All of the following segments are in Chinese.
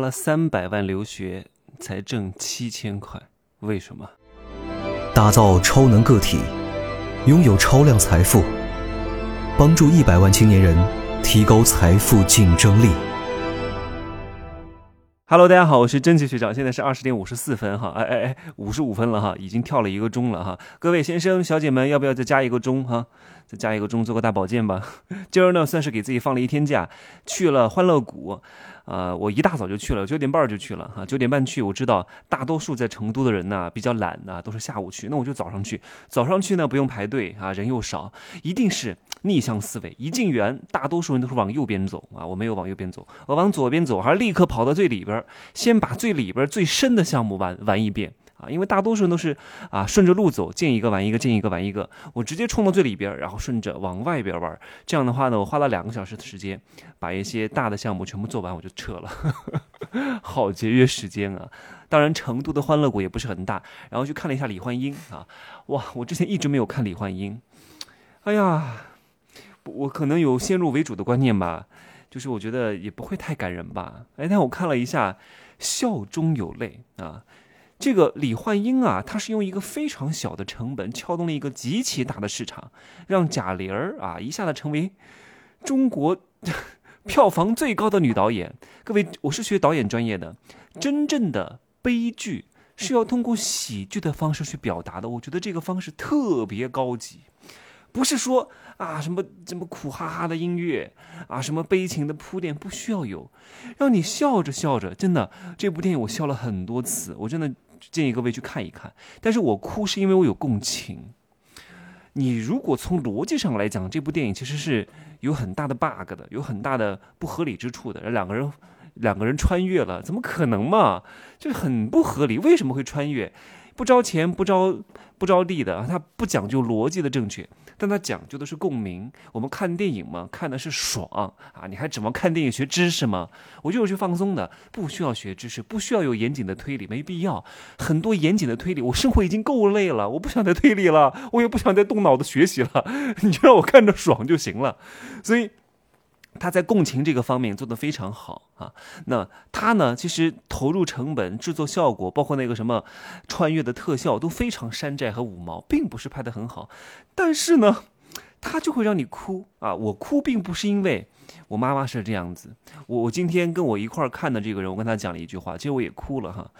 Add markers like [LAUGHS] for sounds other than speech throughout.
花了三百万留学才挣七千块，为什么？打造超能个体，拥有超量财富，帮助一百万青年人提高财富竞争力。Hello，大家好，我是真奇学长，现在是二十点五十四分哈，哎哎哎，五十五分了哈，已经跳了一个钟了哈。各位先生小姐们，要不要再加一个钟哈？再加一个钟，做个大保健吧。[LAUGHS] 今儿呢，算是给自己放了一天假，去了欢乐谷。呃，我一大早就去了，九点半就去了哈。九点半去，我知道大多数在成都的人呢比较懒呢，都是下午去。那我就早上去，早上去呢不用排队啊，人又少，一定是逆向思维。一进园，大多数人都是往右边走啊，我没有往右边走，我往左边走，还是立刻跑到最里边，先把最里边最深的项目玩玩一遍。啊，因为大多数人都是啊顺着路走，见一个玩一个，见一个玩一个。我直接冲到最里边，然后顺着往外边玩。这样的话呢，我花了两个小时的时间，把一些大的项目全部做完，我就撤了，[LAUGHS] 好节约时间啊。当然，成都的欢乐谷也不是很大，然后去看了一下李焕英啊，哇，我之前一直没有看李焕英。哎呀，我可能有先入为主的观念吧，就是我觉得也不会太感人吧。哎，但我看了一下，笑中有泪啊。这个李焕英啊，他是用一个非常小的成本撬动了一个极其大的市场，让贾玲儿啊一下子成为中国 [LAUGHS] 票房最高的女导演。各位，我是学导演专业的，真正的悲剧是要通过喜剧的方式去表达的。我觉得这个方式特别高级，不是说啊什么什么苦哈哈的音乐啊，什么悲情的铺垫不需要有，让你笑着笑着，真的这部电影我笑了很多次，我真的。建议各位去看一看，但是我哭是因为我有共情。你如果从逻辑上来讲，这部电影其实是有很大的 bug 的，有很大的不合理之处的。两个人，两个人穿越了，怎么可能嘛？就是很不合理，为什么会穿越？不着钱不着不着地的，他不讲究逻辑的正确，但他讲究的是共鸣。我们看电影嘛，看的是爽啊！你还指望看电影学知识吗？我就是去放松的，不需要学知识，不需要有严谨的推理，没必要。很多严谨的推理，我生活已经够累了，我不想再推理了，我也不想再动脑子学习了。[LAUGHS] 你就让我看着爽就行了。所以。他在共情这个方面做得非常好啊，那他呢，其实投入成本、制作效果，包括那个什么穿越的特效都非常山寨和五毛，并不是拍得很好。但是呢，他就会让你哭啊！我哭并不是因为我妈妈是这样子，我我今天跟我一块儿看的这个人，我跟他讲了一句话，其实我也哭了哈，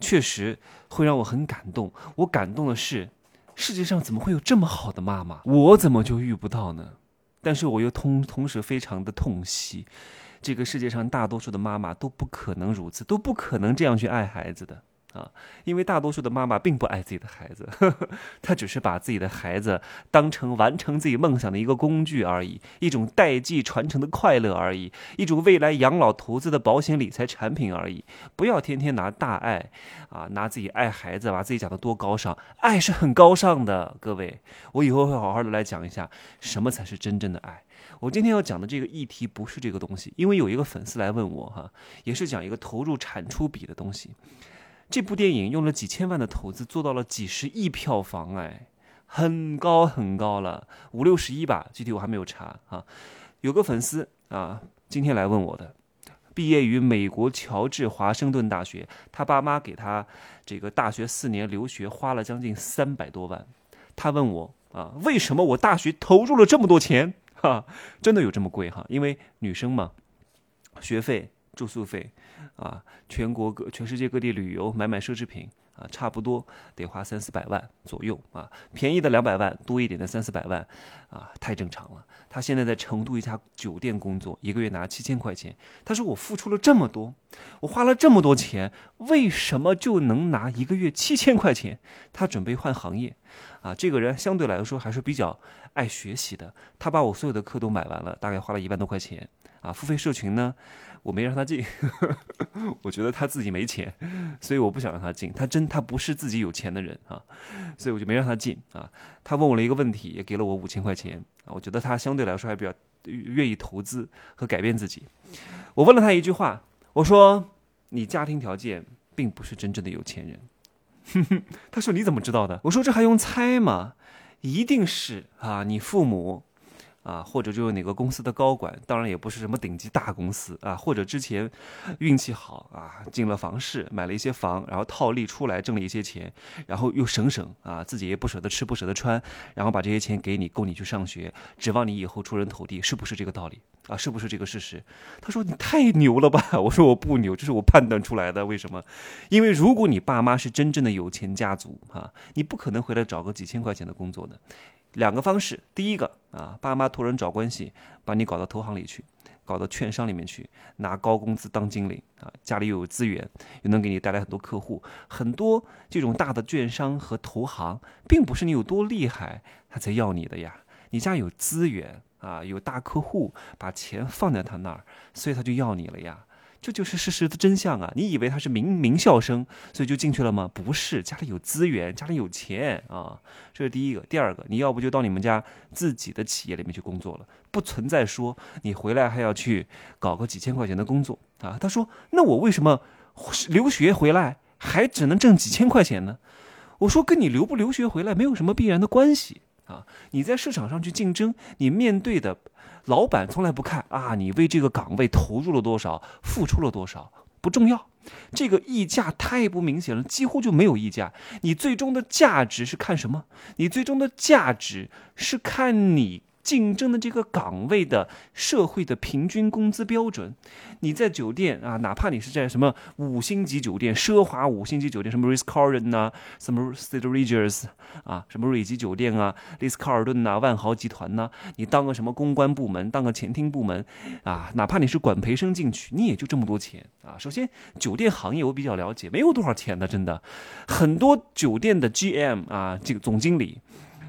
确实会让我很感动。我感动的是，世界上怎么会有这么好的妈妈？我怎么就遇不到呢？但是我又同同时非常的痛惜，这个世界上大多数的妈妈都不可能如此，都不可能这样去爱孩子的。啊！因为大多数的妈妈并不爱自己的孩子，[LAUGHS] 她只是把自己的孩子当成完成自己梦想的一个工具而已，一种代际传承的快乐而已，一种未来养老投资的保险理财产品而已。不要天天拿大爱啊，拿自己爱孩子，把自己讲的多高尚，爱是很高尚的，各位，我以后会好好的来讲一下什么才是真正。的爱，我今天要讲的这个议题不是这个东西，因为有一个粉丝来问我哈，也是讲一个投入产出比的东西。这部电影用了几千万的投资，做到了几十亿票房，哎，很高很高了，五六十亿吧，具体我还没有查啊。有个粉丝啊，今天来问我的，毕业于美国乔治华盛顿大学，他爸妈给他这个大学四年留学花了将近三百多万，他问我。啊，为什么我大学投入了这么多钱？哈，真的有这么贵哈？因为女生嘛，学费、住宿费，啊，全国各、全世界各地旅游、买买奢侈品。啊，差不多得花三四百万左右啊，便宜的两百万，多一点的三四百万，啊，太正常了。他现在在成都一家酒店工作，一个月拿七千块钱。他说：“我付出了这么多，我花了这么多钱，为什么就能拿一个月七千块钱？”他准备换行业，啊，这个人相对来说还是比较爱学习的。他把我所有的课都买完了，大概花了一万多块钱。啊，付费社群呢？我没让他进，[LAUGHS] 我觉得他自己没钱，所以我不想让他进。他真他不是自己有钱的人啊，所以我就没让他进啊。他问我了一个问题，也给了我五千块钱啊。我觉得他相对来说还比较愿意投资和改变自己。我问了他一句话，我说：“你家庭条件并不是真正的有钱人。”哼哼他说：“你怎么知道的？”我说：“这还用猜吗？一定是啊，你父母。”啊，或者就是哪个公司的高管，当然也不是什么顶级大公司啊，或者之前运气好啊，进了房市，买了一些房，然后套利出来挣了一些钱，然后又省省啊，自己也不舍得吃不舍得穿，然后把这些钱给你，供你去上学，指望你以后出人头地，是不是这个道理啊？是不是这个事实？他说你太牛了吧？[LAUGHS] 我说我不牛，这是我判断出来的。为什么？因为如果你爸妈是真正的有钱家族啊，你不可能回来找个几千块钱的工作的。两个方式，第一个啊，爸妈托人找关系，把你搞到投行里去，搞到券商里面去，拿高工资当经理啊，家里又有资源，又能给你带来很多客户。很多这种大的券商和投行，并不是你有多厉害他才要你的呀，你家有资源啊，有大客户，把钱放在他那儿，所以他就要你了呀。这就是事实的真相啊！你以为他是名名校生，所以就进去了吗？不是，家里有资源，家里有钱啊，这是第一个。第二个，你要不就到你们家自己的企业里面去工作了，不存在说你回来还要去搞个几千块钱的工作啊。他说：“那我为什么留学回来还只能挣几千块钱呢？”我说：“跟你留不留学回来没有什么必然的关系啊！你在市场上去竞争，你面对的。”老板从来不看啊，你为这个岗位投入了多少，付出了多少不重要，这个溢价太不明显了，几乎就没有溢价。你最终的价值是看什么？你最终的价值是看你。竞争的这个岗位的社会的平均工资标准，你在酒店啊，哪怕你是在什么五星级酒店、奢华五星级酒店，什么 r i s c a r l t o n 呐，什么 St Regis 啊，什么瑞吉酒店啊、丽思卡尔顿呐、万豪集团呐，你当个什么公关部门、当个前厅部门啊，哪怕你是管培生进去，你也就这么多钱啊。首先，酒店行业我比较了解，没有多少钱的，真的，很多酒店的 GM 啊，这个总经理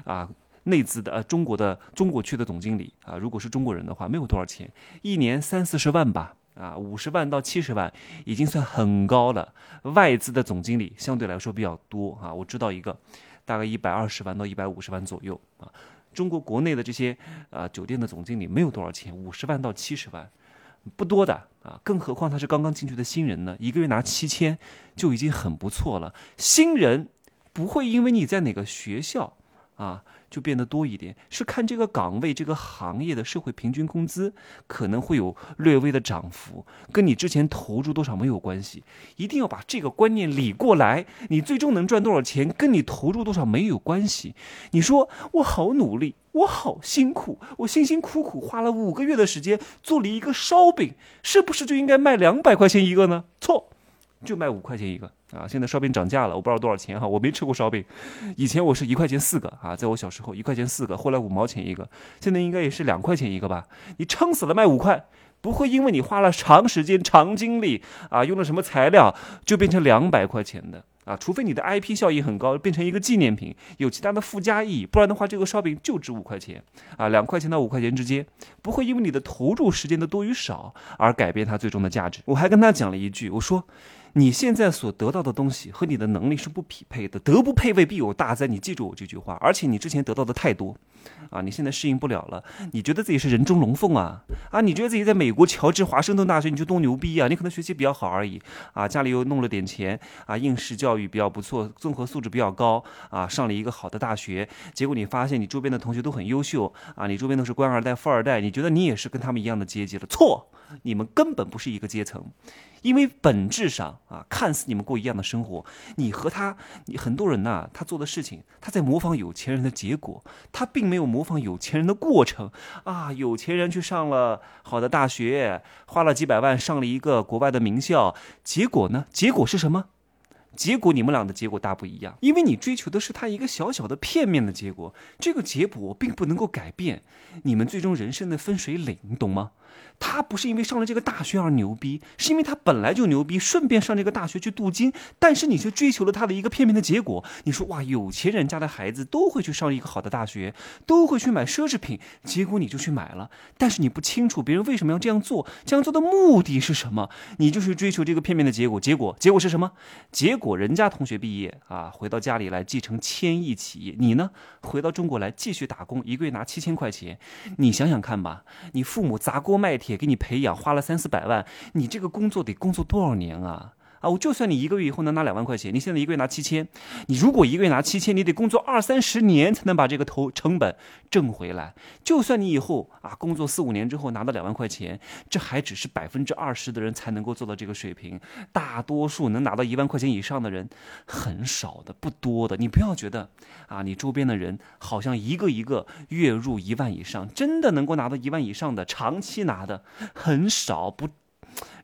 啊。内资的呃，中国的中国区的总经理啊，如果是中国人的话，没有多少钱，一年三四十万吧，啊，五十万到七十万已经算很高了。外资的总经理相对来说比较多啊，我知道一个，大概一百二十万到一百五十万左右啊。中国国内的这些啊酒店的总经理没有多少钱，五十万到七十万，不多的啊。更何况他是刚刚进去的新人呢，一个月拿七千就已经很不错了。新人不会因为你在哪个学校啊。就变得多一点，是看这个岗位、这个行业的社会平均工资可能会有略微的涨幅，跟你之前投入多少没有关系。一定要把这个观念理过来，你最终能赚多少钱，跟你投入多少没有关系。你说我好努力，我好辛苦，我辛辛苦苦花了五个月的时间做了一个烧饼，是不是就应该卖两百块钱一个呢？错，就卖五块钱一个。啊，现在烧饼涨价了，我不知道多少钱哈，我没吃过烧饼。以前我是一块钱四个啊，在我小时候一块钱四个，后来五毛钱一个，现在应该也是两块钱一个吧？你撑死了卖五块，不会因为你花了长时间、长精力啊，用了什么材料就变成两百块钱的啊？除非你的 IP 效益很高，变成一个纪念品，有其他的附加意义，不然的话，这个烧饼就值五块钱啊，两块钱到五块钱之间，不会因为你的投入时间的多与少而改变它最终的价值。我还跟他讲了一句，我说。你现在所得到的东西和你的能力是不匹配的，德不配位必有大灾。你记住我这句话。而且你之前得到的太多，啊，你现在适应不了了。你觉得自己是人中龙凤啊？啊，你觉得自己在美国乔治华盛顿大学你就多牛逼啊？你可能学习比较好而已啊，家里又弄了点钱啊，应试教育比较不错，综合素质比较高啊，上了一个好的大学。结果你发现你周边的同学都很优秀啊，你周边都是官二代、富二代，你觉得你也是跟他们一样的阶级了？错，你们根本不是一个阶层。因为本质上啊，看似你们过一样的生活，你和他，你很多人呐，他做的事情，他在模仿有钱人的结果，他并没有模仿有钱人的过程啊。有钱人去上了好的大学，花了几百万上了一个国外的名校，结果呢？结果是什么？结果你们俩的结果大不一样，因为你追求的是他一个小小的片面的结果，这个结果并不能够改变你们最终人生的分水岭，你懂吗？他不是因为上了这个大学而牛逼，是因为他本来就牛逼，顺便上这个大学去镀金。但是你却追求了他的一个片面的结果。你说哇，有钱人家的孩子都会去上一个好的大学，都会去买奢侈品，结果你就去买了。但是你不清楚别人为什么要这样做，这样做的目的是什么？你就是追求这个片面的结果。结果结果是什么？结果人家同学毕业啊，回到家里来继承千亿企业，你呢，回到中国来继续打工，一个月拿七千块钱。你想想看吧，你父母砸锅卖铁。给你培养花了三四百万，你这个工作得工作多少年啊？啊，我就算你一个月以后能拿两万块钱，你现在一个月拿七千，你如果一个月拿七千，你得工作二三十年才能把这个投成本挣回来。就算你以后啊工作四五年之后拿到两万块钱，这还只是百分之二十的人才能够做到这个水平，大多数能拿到一万块钱以上的人很少的，不多的。你不要觉得啊，你周边的人好像一个一个月入一万以上，真的能够拿到一万以上的，长期拿的很少，不。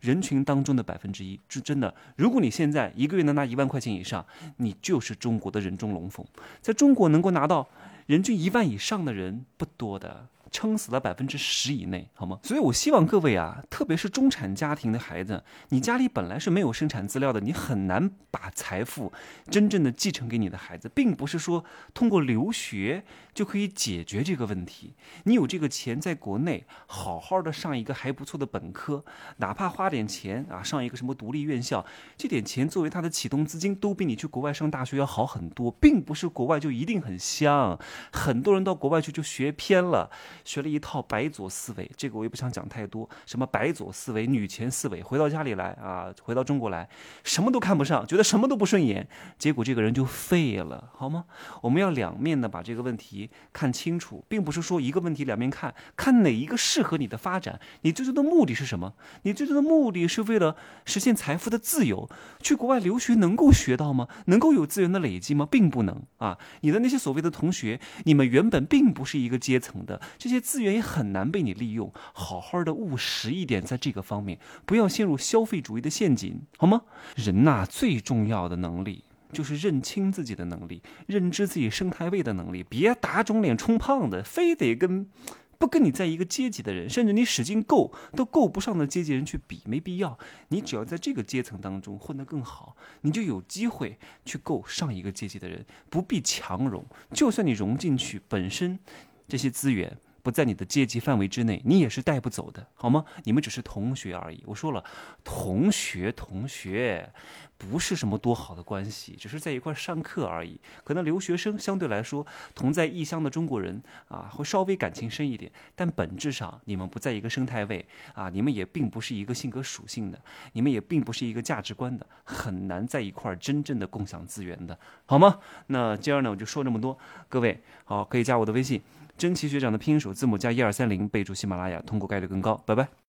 人群当中的百分之一，是真的。如果你现在一个月能拿一万块钱以上，你就是中国的人中龙凤。在中国能够拿到人均一万以上的人不多的。撑死了百分之十以内，好吗？所以我希望各位啊，特别是中产家庭的孩子，你家里本来是没有生产资料的，你很难把财富真正的继承给你的孩子，并不是说通过留学就可以解决这个问题。你有这个钱，在国内好好的上一个还不错的本科，哪怕花点钱啊，上一个什么独立院校，这点钱作为他的启动资金，都比你去国外上大学要好很多。并不是国外就一定很香，很多人到国外去就学偏了。学了一套白左思维，这个我也不想讲太多。什么白左思维、女权思维，回到家里来啊，回到中国来，什么都看不上，觉得什么都不顺眼，结果这个人就废了，好吗？我们要两面的把这个问题看清楚，并不是说一个问题两面看，看哪一个适合你的发展。你最终的目的是什么？你最终的目的是为了实现财富的自由。去国外留学能够学到吗？能够有资源的累积吗？并不能啊！你的那些所谓的同学，你们原本并不是一个阶层的，这这些。资源也很难被你利用，好好的务实一点，在这个方面不要陷入消费主义的陷阱，好吗？人呐，最重要的能力就是认清自己的能力，认知自己生态位的能力。别打肿脸充胖子，非得跟不跟你在一个阶级的人，甚至你使劲够都够不上的阶级人去比，没必要。你只要在这个阶层当中混得更好，你就有机会去够上一个阶级的人，不必强融。就算你融进去，本身这些资源。不在你的阶级范围之内，你也是带不走的，好吗？你们只是同学而已。我说了，同学，同学，不是什么多好的关系，只是在一块上课而已。可能留学生相对来说，同在异乡的中国人啊，会稍微感情深一点，但本质上你们不在一个生态位啊，你们也并不是一个性格属性的，你们也并不是一个价值观的，很难在一块真正的共享资源的，好吗？那今儿呢，我就说这么多，各位好，可以加我的微信。真奇学长的拼音首字母加一二三零，备注喜马拉雅，通过概率更高。拜拜。